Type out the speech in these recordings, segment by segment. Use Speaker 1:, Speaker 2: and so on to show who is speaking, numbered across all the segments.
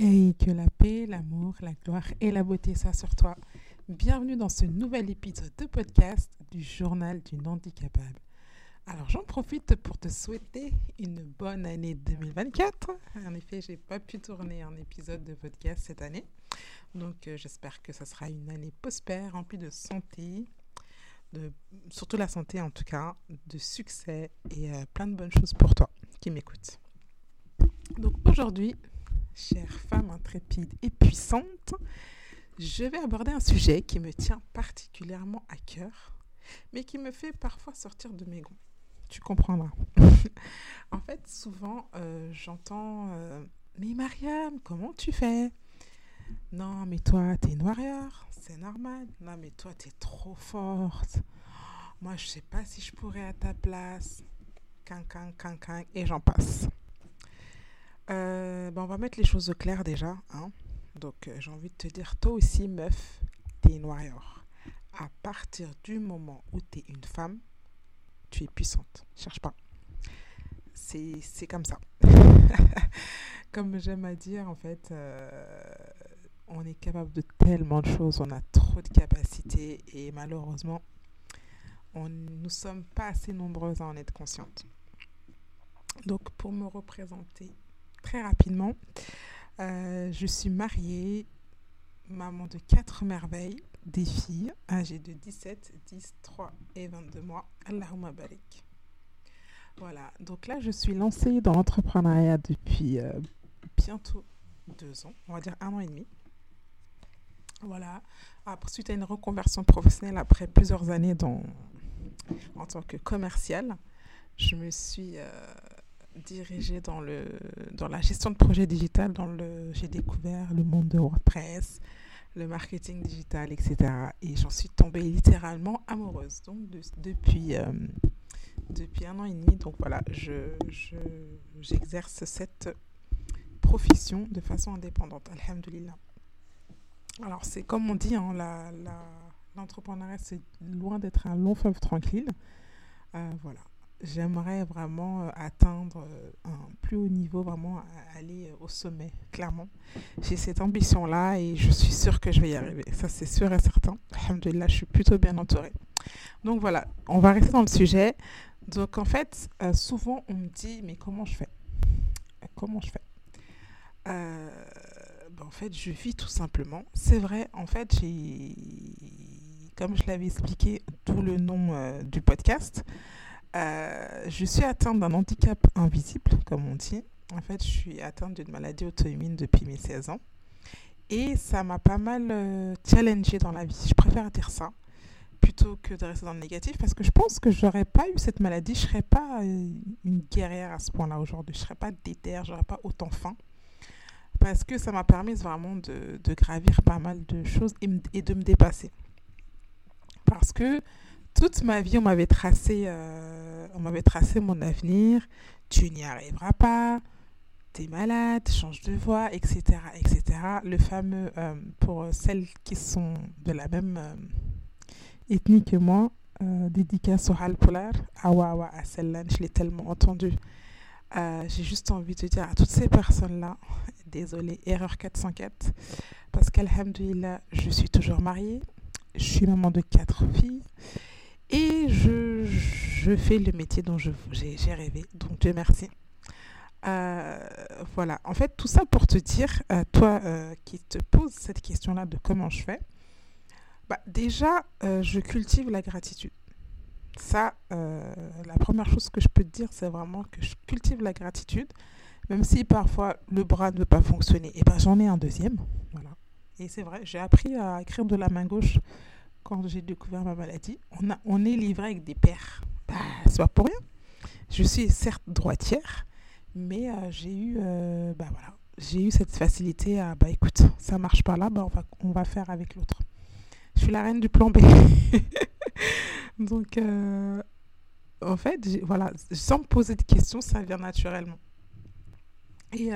Speaker 1: Hey, que la paix, l'amour, la gloire et la beauté soient sur toi. Bienvenue dans ce nouvel épisode de podcast du journal du handicapable. Alors j'en profite pour te souhaiter une bonne année 2024. En effet, j'ai pas pu tourner un épisode de podcast cette année. Donc euh, j'espère que ce sera une année prospère, remplie de santé, de, surtout la santé en tout cas, de succès et euh, plein de bonnes choses pour toi qui m'écoutes. Donc aujourd'hui, chère femme intrépide et puissante, je vais aborder un sujet qui me tient particulièrement à cœur, mais qui me fait parfois sortir de mes gonds. Tu comprendras. en fait, souvent, euh, j'entends euh, Mais Mariam, comment tu fais? Non, mais toi, t'es warrior, c'est normal. Non, mais toi, t'es trop forte. Moi, je sais pas si je pourrais à ta place. Quin, quin, et j'en passe. Euh, ben, on va mettre les choses au clair déjà. Hein. Donc, euh, j'ai envie de te dire, toi aussi, meuf, t'es warrior. À partir du moment où t'es une femme, tu es puissante. Cherche pas. C'est comme ça. comme j'aime à dire, en fait, euh, on est capable de tellement de choses. On a trop de capacités et malheureusement, on, nous sommes pas assez nombreuses à en être conscientes. Donc, pour me représenter très rapidement, euh, je suis mariée, maman de quatre merveilles, des filles âgées de 17, 10, 3 et 22 mois. Allahumma barik. Voilà, donc là, je suis lancée dans l'entrepreneuriat depuis euh, bientôt deux ans, on va dire un an et demi. Voilà, après, suite à une reconversion professionnelle après plusieurs années dans, en tant que commerciale, je me suis euh, dirigée dans, le, dans la gestion de projets digital. J'ai découvert le monde de WordPress, le marketing digital, etc. Et j'en suis tombée littéralement amoureuse. Donc depuis, euh, depuis un an et demi, donc voilà, je, je, j'exerce cette profession de façon indépendante. Alhamdulillah. Alors c'est comme on dit, hein, la, l'entrepreneuriat c'est loin d'être un long fleuve tranquille. Euh, voilà, j'aimerais vraiment euh, atteindre euh, un plus haut niveau, vraiment aller au sommet, clairement. J'ai cette ambition-là et je suis sûre que je vais y arriver. Ça, c'est sûr et certain. Alhamdulillah, je suis plutôt bien entourée. Donc voilà, on va rester dans le sujet. Donc en fait, euh, souvent on me dit, mais comment je fais? Comment je fais? Euh, ben, En fait, je vis tout simplement. C'est vrai, en fait, j'ai, comme je l'avais expliqué, tout le nom euh, du podcast, euh, je suis atteinte d'un handicap invisible, comme on dit. En fait, je suis atteinte d'une maladie auto-immune depuis mes 16 ans. Et ça m'a pas mal euh, challengée dans la vie. Je préfère dire ça plutôt que de rester dans le négatif parce que je pense que j'aurais pas eu cette maladie, je serais pas euh, une guerrière à ce point-là aujourd'hui. Je serais pas déterre, j'aurais pas autant faim parce que ça m'a permis vraiment de, gravir pas mal de choses et de me dépasser. Parce que toute ma vie, on m'avait tracé, euh, on m'avait tracé mon avenir. Tu n'y arriveras pas. T'es malade, change de voix, etc., etc. Le fameux, euh, pour celles qui sont de la même euh, ethnie que moi, euh, dédicace au Halpolar, Awa Awa à celle-là, je l'ai tellement entendu. Euh, J'ai juste envie de dire à toutes ces personnes-là, désolée, erreur 404, parce qu'Alhamdulillah, je suis toujours mariée, je suis maman de quatre filles. Et je, je fais le métier dont j'ai rêvé. Donc Dieu merci. Euh, voilà. En fait, tout ça pour te dire, euh, toi euh, qui te poses cette question-là de comment je fais, bah, déjà, je cultive la gratitude. Ça, la première chose que je peux te dire, c'est vraiment que je cultive la gratitude, même si parfois le bras ne veut pas fonctionner. Et ben, j'en ai un deuxième. Voilà. Et c'est vrai, j'ai appris à écrire de la main gauche quand j'ai découvert ma maladie, on, a, on est livré avec des pères. Bah, c'est pas pour rien. Je suis certes droitière, mais euh, j'ai eu, euh, bah voilà, j'ai eu cette facilité à, bah écoute, ça marche pas là, bah on va, on va faire avec l'autre. Je suis la reine du plan B. Donc, euh, en fait, voilà, sans me poser de questions, ça vient naturellement. Et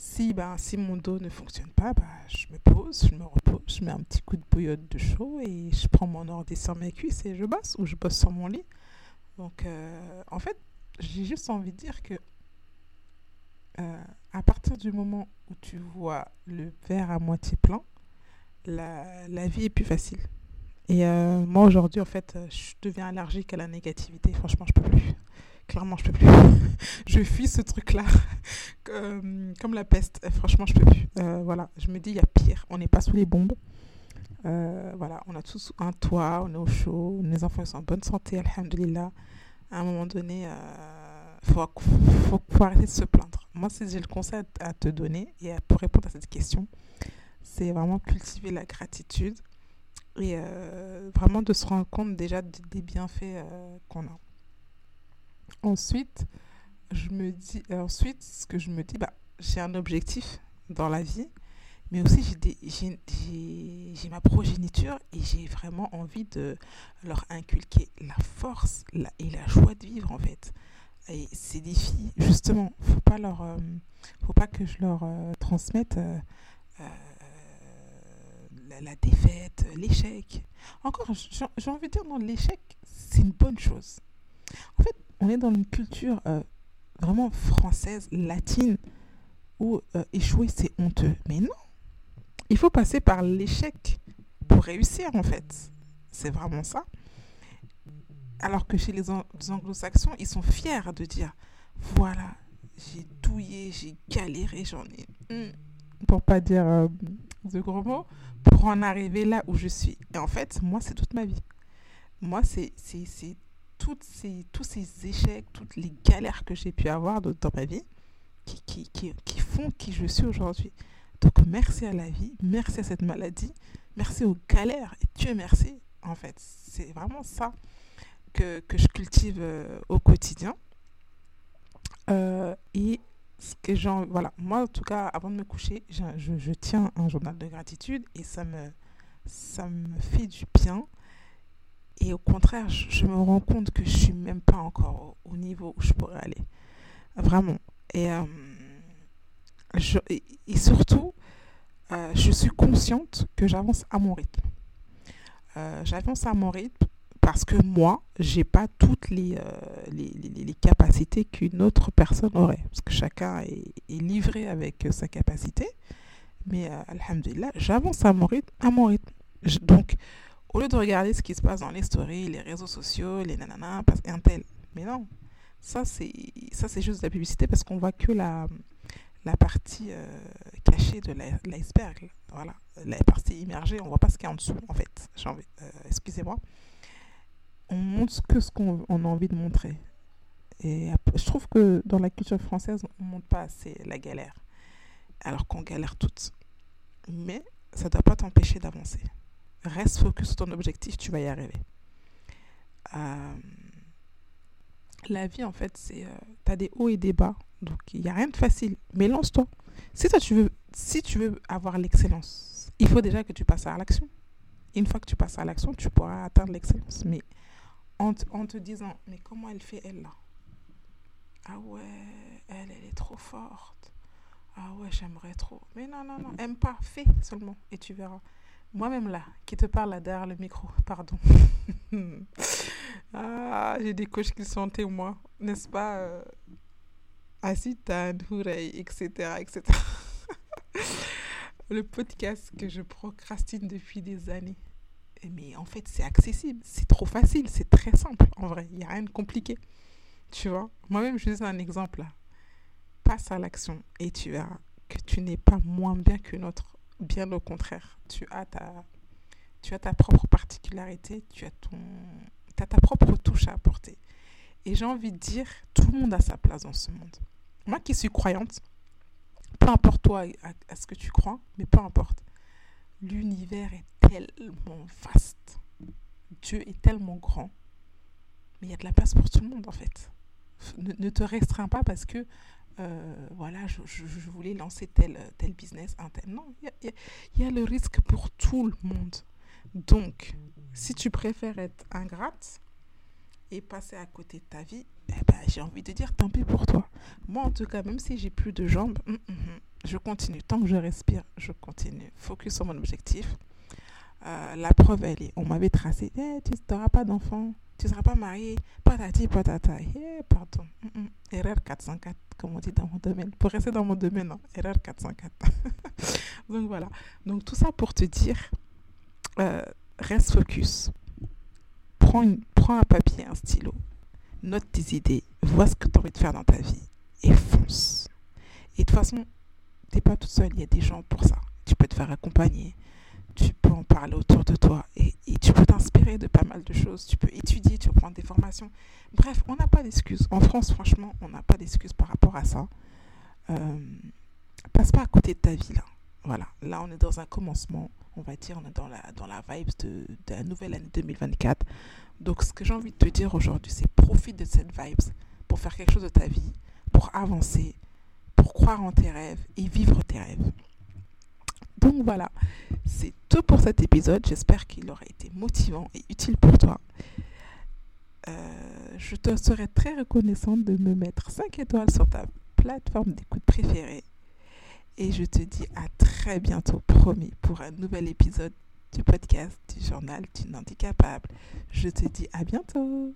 Speaker 1: si, bah, si mon dos ne fonctionne pas, bah, je me pose, je me repose, je mets un petit coup de bouillotte de chaud et je prends mon ordi sur mes cuisses et je bosse ou je bosse sur mon lit. Donc, euh, en fait, j'ai juste envie de dire que euh, à partir du moment où tu vois le verre à moitié plein, la, la vie est plus facile. Et euh, moi aujourd'hui, en fait, je deviens allergique à la négativité. Franchement, je peux plus. Clairement, je peux plus. je fuis ce truc-là comme, la peste. Franchement, je peux plus. Euh, voilà, je me dis, il y a pire. On n'est pas sous les bombes. Euh, voilà, on a tous un toit, on est au chaud, les enfants sont en bonne santé, alhamdulillah. À un moment donné, il euh, faut, faut, arrêter de se plaindre. Moi, si j'ai le conseil à te donner, et pour répondre à cette question, c'est vraiment cultiver la gratitude et euh, vraiment de se rendre compte déjà des bienfaits qu'on a. Ensuite, je me dis, ensuite, ce que je me dis, bah, j'ai un objectif dans la vie mais aussi j'ai ma progéniture et j'ai vraiment envie de leur inculquer la force et la joie de vivre en fait. Et ces défis, justement, faut pas leur, euh, faut pas que je leur euh, transmette euh, la, la, défaite, l'échec. Encore, j'ai envie de dire, non, l'échec, c'est une bonne chose. En fait, on est dans une culture vraiment française, latine, où échouer, c'est honteux. Mais non, il faut passer par l'échec pour réussir, en fait. C'est vraiment ça. Alors que chez les, anglo-saxons, ils sont fiers de dire, voilà, j'ai douillé, j'ai galéré, j'en ai... Pour pas dire euh, de gros mots, pour en arriver là où je suis. Et en fait, moi, c'est toute ma vie. Moi, c'est toutes ces, tous ces échecs, toutes les galères que j'ai pu avoir dans ma vie qui, qui, qui, qui font qui je suis aujourd'hui. Donc merci à la vie, merci à cette maladie, merci aux galères et Dieu merci en fait. C'est vraiment ça que, que je cultive euh, au quotidien. Euh, et ce que j'en voilà, moi en tout cas avant de me coucher, je, je, tiens un journal de gratitude et ça me, ça me fait du bien. Et au contraire, je, me rends compte que je suis même pas encore au, niveau où je pourrais aller. Vraiment. Et euh, surtout, euh, je suis consciente que j'avance à mon rythme. Euh, j'avance à mon rythme parce que moi, j'ai pas toutes les, capacités qu'une autre personne aurait. Parce que chacun est, est livré avec sa capacité. Mais alhamdulillah, j'avance à mon rythme. À mon rythme. donc, au lieu de regarder ce qui se passe dans les stories, les réseaux sociaux, les nananas, parce qu'un tel. Mais non, ça c'est juste de la publicité parce qu'on voit que la, la partie euh, cachée de l'iceberg. Voilà, la partie immergée, on voit pas ce qu'il y a en dessous, en fait. Euh, excusez-moi. On montre que ce qu'on a envie de montrer. Et je trouve que dans la culture française, on montre pas assez la galère. Alors qu'on galère toutes. Mais ça ne doit pas t'empêcher d'avancer. Reste focus sur ton objectif, tu vas y arriver. Euh, la vie, en fait, c'est. tu as des hauts et des bas donc, il n'y a rien de facile. Mais lance-toi. Si toi, tu veux, si tu veux avoir l'excellence, il faut déjà que tu passes à l'action. Une fois que tu passes à l'action, tu pourras atteindre l'excellence. Mais en, en, te disant, mais comment elle fait, elle, là? Ah ouais, elle, elle est trop forte. Ah ouais, j'aimerais trop. Mais non, non, non, aime pas, fais seulement et tu verras. Moi-même là, qui te parle là derrière le micro, pardon. ah, j'ai des coachs qui sont témoins, n'est-ce pas Asitan, Hooray, etc. etc. le podcast que je procrastine depuis des années. Mais en fait, c'est accessible, c'est trop facile, c'est très simple en vrai, il n'y a rien de compliqué. Tu vois, moi-même, je dis un exemple là. Passe à l'action et tu verras que tu n'es pas moins bien qu'une autre. Bien au contraire, tu as ta, tu as ta propre particularité, tu as, ton, as ta propre touche à apporter. Et j'ai envie de dire, tout le monde a sa place dans ce monde. Moi qui suis croyante, peu importe toi à, ce que tu crois, mais peu importe, l'univers est tellement vaste. Dieu est tellement grand. Mais il y a de la place pour tout le monde en fait. Ne, te restreins pas parce que euh, voilà, je, voulais lancer tel, tel business, un tel. Non, il y, a, le risque pour tout le monde. Donc, si tu préfères être ingrate, et passer à côté de ta vie, eh ben, j'ai envie de dire tant pis pour toi. Moi, en tout cas, même si j'ai plus de jambes, hum, hum, hum, je continue. Tant que je respire, je continue. Focus sur mon objectif. Euh, la preuve, elle est, on m'avait tracé, eh, tu n'auras pas d'enfant, tu ne seras pas marié, patati patata. Eh, pardon. Erreur 404, comme on dit dans mon domaine. Pour rester dans mon domaine, hein. erreur 404. Donc voilà. Donc tout ça pour te dire, euh, reste focus. Prends, une, prends un papier, un stylo. Note tes idées. Vois ce que tu as envie de faire dans ta vie. Et fonce. Et de toute façon, tu n'es pas toute seule. Il y a des gens pour ça. Tu peux te faire accompagner tu peux en parler autour de toi et, tu peux t'inspirer de pas mal de choses. Tu peux étudier, tu peux prendre des formations. Bref, on n'a pas d'excuses. En France, franchement, on n'a pas d'excuses par rapport à ça. Euh, passe pas à côté de ta vie là. Voilà, là on est dans un commencement, on va dire, on est dans la, dans la vibe de, de la nouvelle année 2024. Donc ce que j'ai envie de te dire aujourd'hui, c'est profite de cette vibe pour faire quelque chose de ta vie, pour avancer, pour croire en tes rêves et vivre tes rêves. Donc voilà, c'est tout pour cet épisode. J'espère qu'il aura été motivant et utile pour toi. Euh, je te serais très reconnaissante de me mettre 5 étoiles sur ta plateforme d'écoute préférée. Et je te dis à très bientôt, promis, pour un nouvel épisode du podcast du journal du handicapable. Je te dis à bientôt.